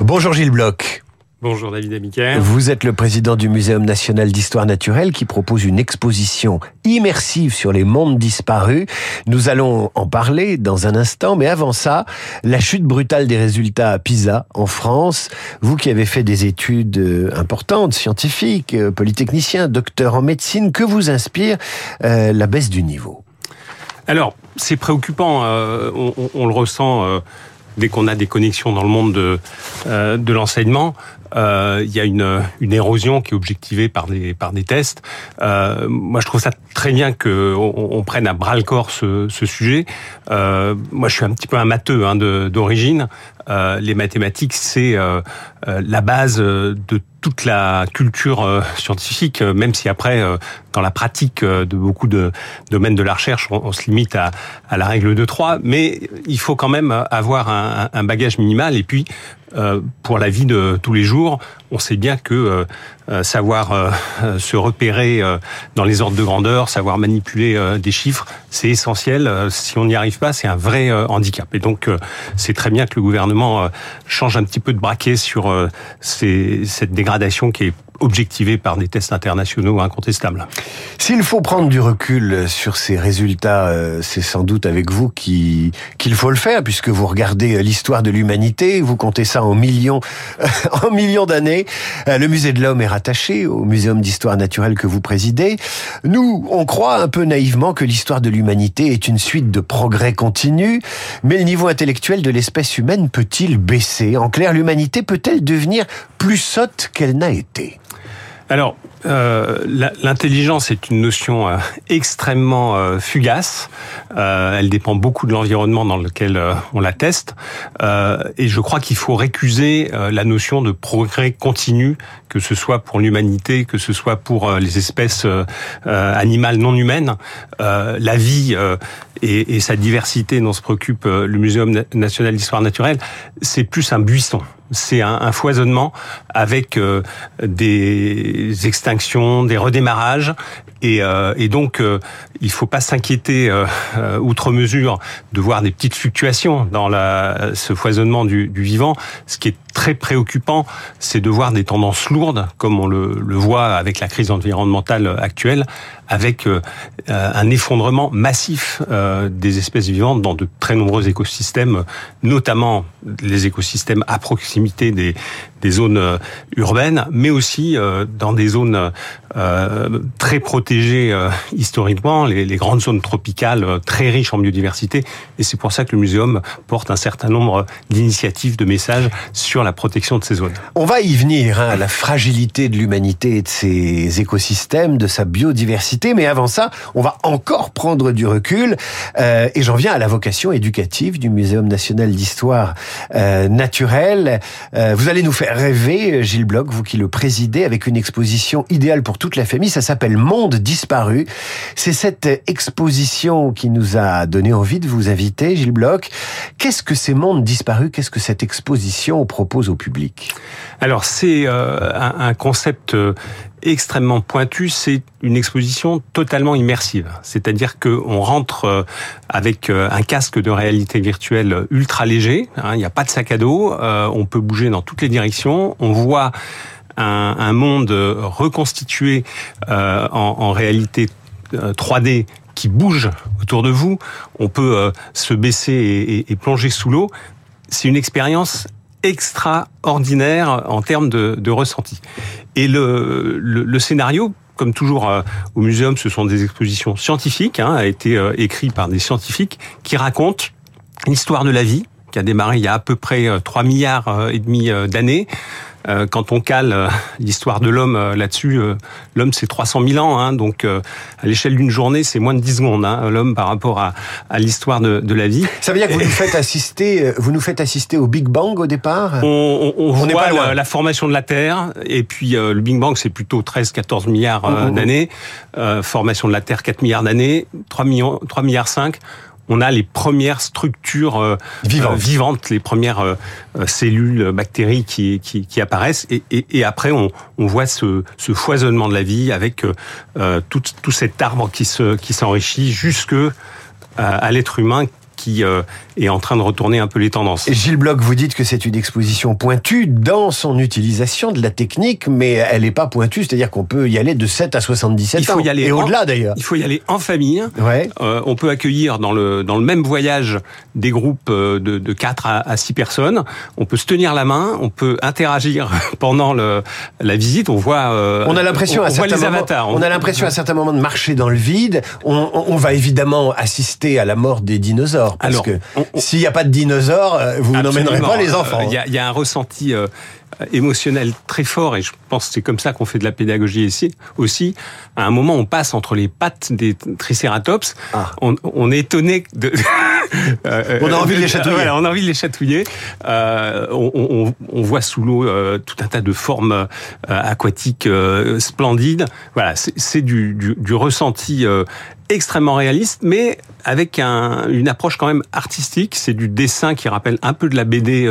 Bonjour Gilles Bloch. Bonjour David Amicaire. Vous êtes le président du Muséum national d'histoire naturelle qui propose une exposition immersive sur les mondes disparus. Nous allons en parler dans un instant, mais avant ça, la chute brutale des résultats à Pisa, en France. Vous qui avez fait des études euh, importantes, scientifiques, euh, polytechnicien, docteur en médecine, que vous inspire euh, la baisse du niveau? Alors, c'est préoccupant, euh, on, on, on, le ressent euh, dès qu'on a des connexions dans le monde de, euh, de l'enseignement. Euh, il y a une, une érosion qui est objectivée par des, par des tests. Euh, moi, je trouve ça très bien qu'on on prenne à bras le corps ce, ce sujet. Euh, moi, je suis un petit peu un matheux hein, d'origine. Euh, les mathématiques, c'est euh, la base de toute la culture scientifique, même si après, dans la pratique de beaucoup de domaines de la recherche, on, se limite à, la règle de 3, mais il faut quand même avoir un bagage minimal. Et puis euh, pour la vie de tous les jours, on sait bien que euh, euh savoir se repérer dans les ordres de grandeur, savoir manipuler des chiffres, c'est essentiel. si on n'y arrive pas, c'est un vrai handicap. Et donc, c'est très bien que le gouvernement change un petit peu de braquet sur cette dégradation qui est objectivé par des tests internationaux incontestables. S'il faut prendre du recul sur ces résultats, euh, c'est sans doute avec vous qu'il faut le faire, puisque vous regardez l'histoire de l'humanité, vous comptez ça en millions, en millions d'années. Euh, le musée de l'homme est rattaché au muséum d'histoire naturelle que vous présidez. Nous, on croit un peu naïvement que l'histoire de l'humanité est une suite de progrès continus, mais le niveau intellectuel de l'espèce humaine peut-il baisser? En clair, l'humanité peut-elle devenir plus sotte qu'elle n'a été? Alors, euh, l'intelligence est une notion euh, extrêmement euh, fugace. Euh, elle dépend beaucoup de l'environnement dans lequel euh, on la teste. Et je crois qu'il faut récuser la notion de progrès continu, que ce soit pour l'humanité, que ce soit pour les espèces animales non humaines. la vie et, et, sa diversité dont se préoccupe le Muséum national d'histoire naturelle, c'est plus un buisson c'est un, un, foisonnement avec euh, des extinctions, des redémarrages, et, euh, et donc euh, il faut pas s'inquiéter euh, euh, outre mesure de voir des petites fluctuations dans la, ce foisonnement du, du vivant. Ce qui est très préoccupant, c'est de voir des tendances lourdes, comme on le, voit avec la crise environnementale actuelle, avec euh, un effondrement massif euh, des espèces vivantes dans de très nombreux écosystèmes, notamment les écosystèmes à proximité des zones urbaines, mais aussi dans des zones très protégées historiquement, les, les, grandes zones tropicales très riches en biodiversité. Et c'est pour ça que le muséum porte un certain nombre d'initiatives, de messages sur la protection de ces zones. On va y venir, hein, à la fragilité de l'humanité et de ses écosystèmes, de sa biodiversité. Mais avant ça, on va encore prendre du recul. Euh, et j'en viens à la vocation éducative du Muséum national d'histoire euh, naturelle. Euh, vous allez nous faire rêver, Gilles Bloch, vous qui le présidez, avec une exposition idéale pour toute la famille. Ça s'appelle Monde disparu. C'est cette exposition qui nous a donné envie de vous inviter, Gilles Bloch. Qu'est-ce que ces mondes disparus Qu'est-ce que cette exposition propose au public? Alors c'est euh, un, concept euh, extrêmement pointu, c'est une exposition totalement immersive. C'est-à-dire qu'on rentre euh, avec un casque de réalité virtuelle ultra léger, hein, il n'y a pas de sac à dos, on peut bouger dans toutes les directions, on voit un, un monde reconstitué euh, en, en, réalité 3D qui bouge autour de vous. On peut euh, se baisser et, et, et plonger sous l'eau. C'est une expérience extraordinaire en termes de, de ressenti. Et le, le, le, scénario, comme toujours euh, au muséum, ce sont des expositions scientifiques, hein, a été euh, écrit par des scientifiques qui racontent l'histoire de la vie, qui a démarré il y a à peu près 3 milliards et demi d'années, euh, quand on cale euh, l'histoire de l'homme euh, là-dessus, l'homme c'est 300 000 ans, hein, donc à l'échelle d'une journée c'est moins de 10 secondes, hein, l'homme par rapport à, à l'histoire de, de, la vie. Ça veut dire que vous nous faites assister, vous nous faites assister au Big Bang au départ? On, on, on, on voit la, la, formation de la Terre, et puis euh, le Big Bang c'est plutôt 13-14 milliards euh, mmh, d'années, euh, formation de la Terre 4 milliards d'années, 3 millions, 3 milliards 5 on a les premières structures euh, vivantes. Euh, vivantes, les premières euh, cellules, bactéries qui, qui, qui apparaissent. Et, et, et, après, on, on voit ce, ce, foisonnement de la vie avec tout, tout cet arbre qui se qui s'enrichit jusque à l'être humain qui est en train de retourner un peu les tendances. Et Gilles Bloch, vous dites que c'est une exposition pointue dans son utilisation de la technique, mais elle n'est pas pointue, c'est-à-dire qu'on peut y aller de 7 à 77 il faut y aller et au-delà d'ailleurs. Il faut y aller en famille. Ouais. on peut accueillir dans le dans le même voyage des groupes de, de 4 à, à 6 personnes. On peut se tenir la main, on peut interagir pendant le, la visite. On voit, on a l'impression à certains avatars. On, a l'impression à certains moments de marcher dans le vide. On, on, va évidemment assister à la mort des dinosaures parce Alors, que s'il n'y a pas de dinosaures, vous n'emmènerez pas les enfants. Il y, y, a un ressenti émotionnel très fort et je pense que c'est comme ça qu'on fait de la pédagogie ici aussi. À un moment, on passe entre les pattes des tricératops. Ah. On, on, est étonné de. Euh, on a envie de les chatouiller. Voilà, on a envie de les chatouiller. Euh, on, on, on, voit sous l'eau euh, tout un tas de formes euh, aquatiques splendides. Voilà, c'est du, du, du, ressenti extrêmement réaliste, mais avec un, une approche quand même artistique. C'est du dessin qui rappelle un peu de la BD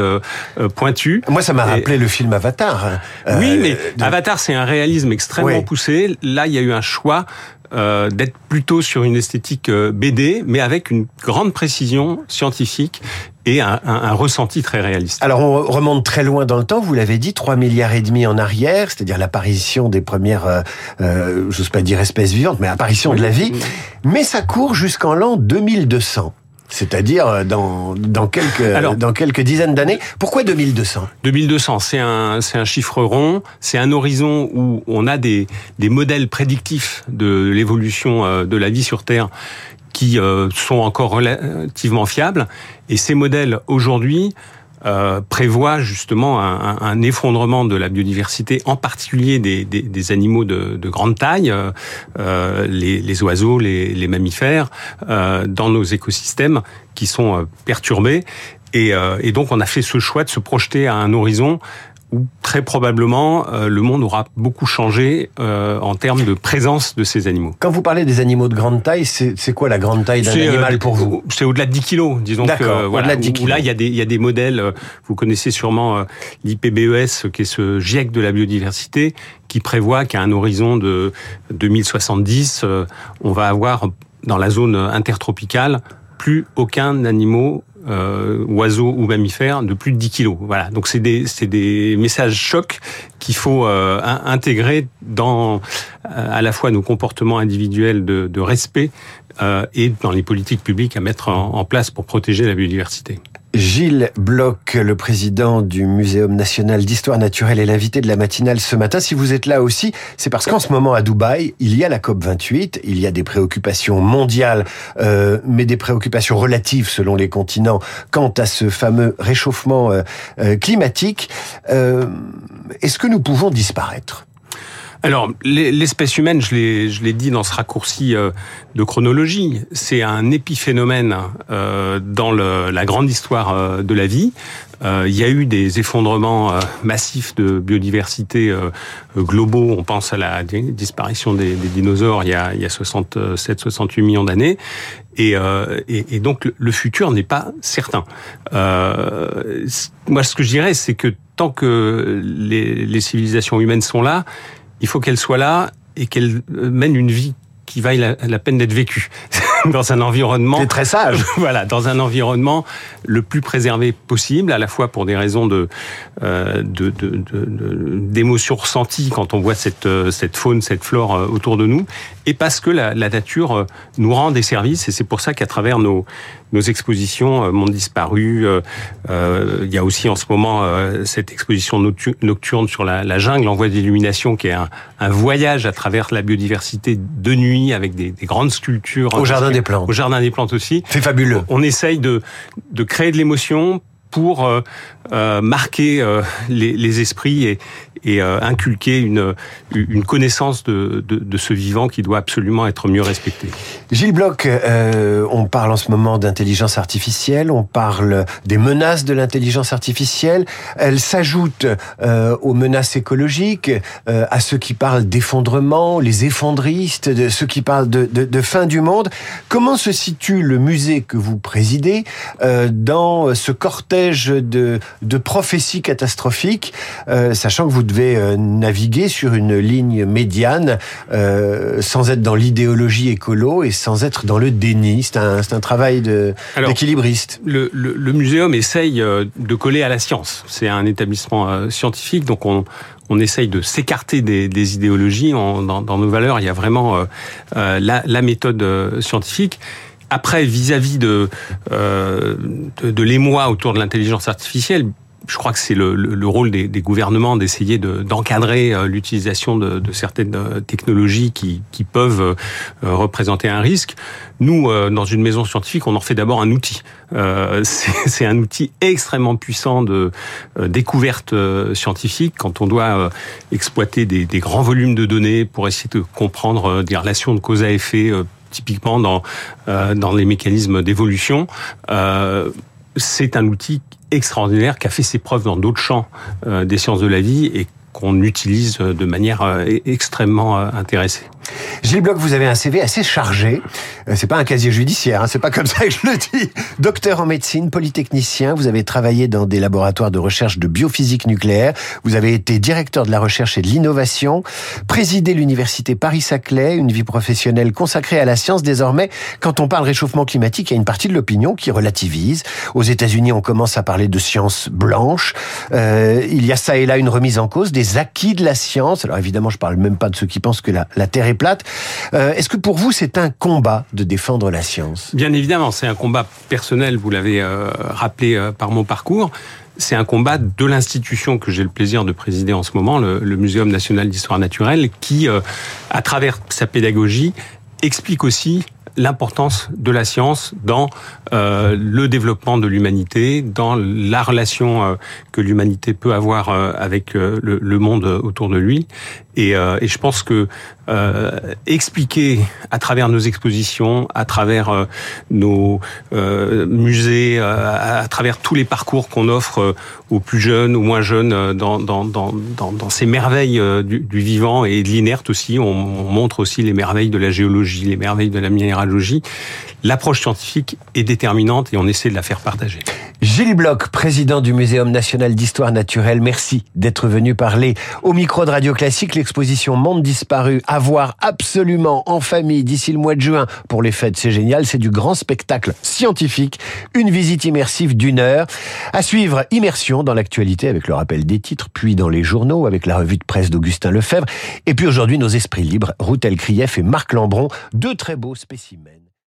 pointue. Moi, ça m'a rappelé le film Avatar. Hein. oui, mais Avatar, c'est un réalisme extrêmement poussé. Là, il y a eu un choix euh, d'être plutôt sur une esthétique euh, BD, mais avec une grande précision scientifique et un, un, un, ressenti très réaliste. Alors on remonte très loin dans le temps, vous l'avez dit, 3 milliards et demi en arrière, c'est-à-dire l'apparition des premières, euh, euh j'ose pas dire espèces vivantes, mais apparition de la vie, mais ça court jusqu'en l'an 2200. C'est-à-dire euh, dans, dans, quelques, dans quelques dizaines d'années. Pourquoi 2200 2200, c'est un, c'est un chiffre rond, c'est un horizon où on a des, des modèles prédictifs de l'évolution euh, de la vie sur Terre qui euh, sont encore relativement fiables. Et ces modèles, aujourd'hui, euh, prévoit justement un, un, effondrement de la biodiversité, en particulier des, des, des animaux de, de, grande taille, euh, euh les, les, oiseaux, les, les mammifères, euh, dans nos écosystèmes qui sont euh, perturbés. Et, et, donc on a fait ce choix de se projeter à un horizon où très probablement euh, le monde aura beaucoup changé euh, en termes de présence de ces animaux. Quand vous parlez des animaux de grande taille, c'est quoi la grande taille d'un animal euh, pour vous? C'est au-delà de 10 kilos, disons que voilà, de 10 kilos. là il y a des il y a des modèles. Vous connaissez sûrement l'IPBES, qui est ce GIEC de la biodiversité, qui prévoit qu'à un horizon de 2070, on va avoir dans la zone intertropicale plus aucun animal euh, oiseaux ou mammifères de plus de 10 kilos. Voilà. Donc c'est des, c'est des messages chocs qu'il faut euh, intégrer dans euh, à la fois nos comportements individuels de, de respect euh, et dans les politiques publiques à mettre en, en place pour protéger la biodiversité. Gilles Bloch, le président du Muséum national d'histoire naturelle, est l'invité de la matinale ce matin. Si vous êtes là aussi, c'est parce qu'en ce moment à Dubaï, il y a la COP 28, il y a des préoccupations mondiales, euh, mais des préoccupations relatives selon les continents quant à ce fameux réchauffement euh, euh, climatique. Est-ce que nous pouvons disparaître? Alors, l'espèce humaine, je l'ai dit dans ce raccourci euh, de chronologie, c'est un épiphénomène euh, dans le, la grande histoire euh, de la vie. Il y a eu des effondrements massifs de biodiversité globaux. On pense à la disparition des, des dinosaures il y a, a 67-68 millions d'années. Et, et, donc le futur n'est pas certain. moi, ce que je dirais, c'est que tant que les, les civilisations humaines sont là, il faut qu'elle soit là et qu'elle mène une vie qui vaille la, peine d'être vécue dans un environnement très sage. voilà, dans un environnement le plus préservé possible, à la fois pour des raisons de euh, d'émotions de, de, ressenties quand on voit cette euh, cette faune, cette flore euh, autour de nous, et parce que la, la nature euh, nous rend des services. Et c'est pour ça qu'à travers nos nos expositions euh, Monde disparu. Euh, euh, il y a aussi en ce moment cette exposition nocturne sur la, la jungle en voie d'illumination, qui est un, un, voyage à travers la biodiversité de nuit avec des, des grandes sculptures. Au jardin des plantes. Au jardin des plantes aussi. C'est fabuleux. On essaye de, de créer de l'émotion pour euh, euh, marquer euh, les, les, esprits et, et euh, inculquer une, une connaissance de, de, ce vivant qui doit absolument être mieux respecté. Gilles Bloch, euh, on parle en ce moment d'intelligence artificielle, on parle des menaces de l'intelligence artificielle, elle s'ajoute euh, aux menaces écologiques, à ceux qui parlent d'effondrement, les effondristes, de ceux qui parlent de, de, fin du monde. Comment se situe le musée que vous présidez dans ce cortège de, de prophétie catastrophique, euh, sachant que vous devez euh, naviguer sur une ligne médiane euh, sans être dans l'idéologie écolo et sans être dans le déni. C'est un, un travail d'équilibriste. Le, le, le, muséum essaye de coller à la science. C'est un établissement scientifique, donc on, on essaye de s'écarter des, des, idéologies. dans, dans, nos valeurs, il y a vraiment la, la, méthode scientifique. Après, vis-à-vis de, euh, de, de l'émoi autour de l'intelligence artificielle, je crois que c'est le, le, rôle des, gouvernements d'essayer d'encadrer euh, l'utilisation de, certaines euh, technologies qui, peuvent euh, représenter un risque. Nous, dans une maison scientifique, on en fait d'abord un outil. C'est un outil extrêmement puissant de découverte scientifique quand on doit exploiter des, grands volumes de données pour essayer de comprendre des relations de cause à effet typiquement dans, les mécanismes d'évolution. C'est un outil extraordinaire qui a fait ses preuves dans d'autres champs euh, des sciences de la vie et qu'on utilise de manière extrêmement intéressée. Gilles Bloch, vous avez un CV assez chargé. Euh, c'est pas un casier judiciaire, hein, c'est pas comme ça que je le dis. Docteur en médecine, polytechnicien, vous avez travaillé dans des laboratoires de recherche de biophysique nucléaire. Vous avez été directeur de la recherche et de l'innovation, présidé l'université Paris-Saclay, une vie professionnelle consacrée à la science désormais. Quand on parle réchauffement climatique, il y a une partie de l'opinion qui relativise. Aux États-Unis, on commence à parler de science blanche. Euh, il y a ça et là une remise en cause des acquis de la science. Alors évidemment, je parle même pas de ceux qui pensent que la, la Terre est Euh, est-ce que pour vous, c'est un combat de défendre la science? Bien évidemment, c'est un combat personnel, vous l'avez euh, rappelé euh, par mon parcours. C'est un combat de l'institution que j'ai le plaisir de présider en ce moment, le, le Muséum national d'histoire naturelle, qui, à travers sa pédagogie, explique aussi l'importance de la science dans le développement de l'humanité, dans la relation que l'humanité peut avoir avec le, monde autour de lui. Et, et je pense que expliquer à travers nos expositions, à travers nos musées, à, travers tous les parcours qu'on offre aux plus jeunes, aux moins jeunes, dans, ces merveilles du, vivant et de l'inerte aussi, on, on montre aussi les merveilles de la géologie, les merveilles de la minéralogie l'approche scientifique est déterminante et on essaie de la faire partager. Gilles Bloch, président du Muséum national d'histoire naturelle, merci d'être venu parler au micro de Radio Classique. L'exposition Monde disparu à voir absolument en famille d'ici le mois de juin pour les fêtes. C'est génial, c'est du grand spectacle scientifique, une visite immersive d'une heure. À suivre, immersion dans l'actualité avec le rappel des titres, puis dans les journaux avec la revue de presse d'Augustin Lefebvre. Et puis aujourd'hui, nos esprits libres, Routel Krief et Marc Lambron, deux très beaux spécimens.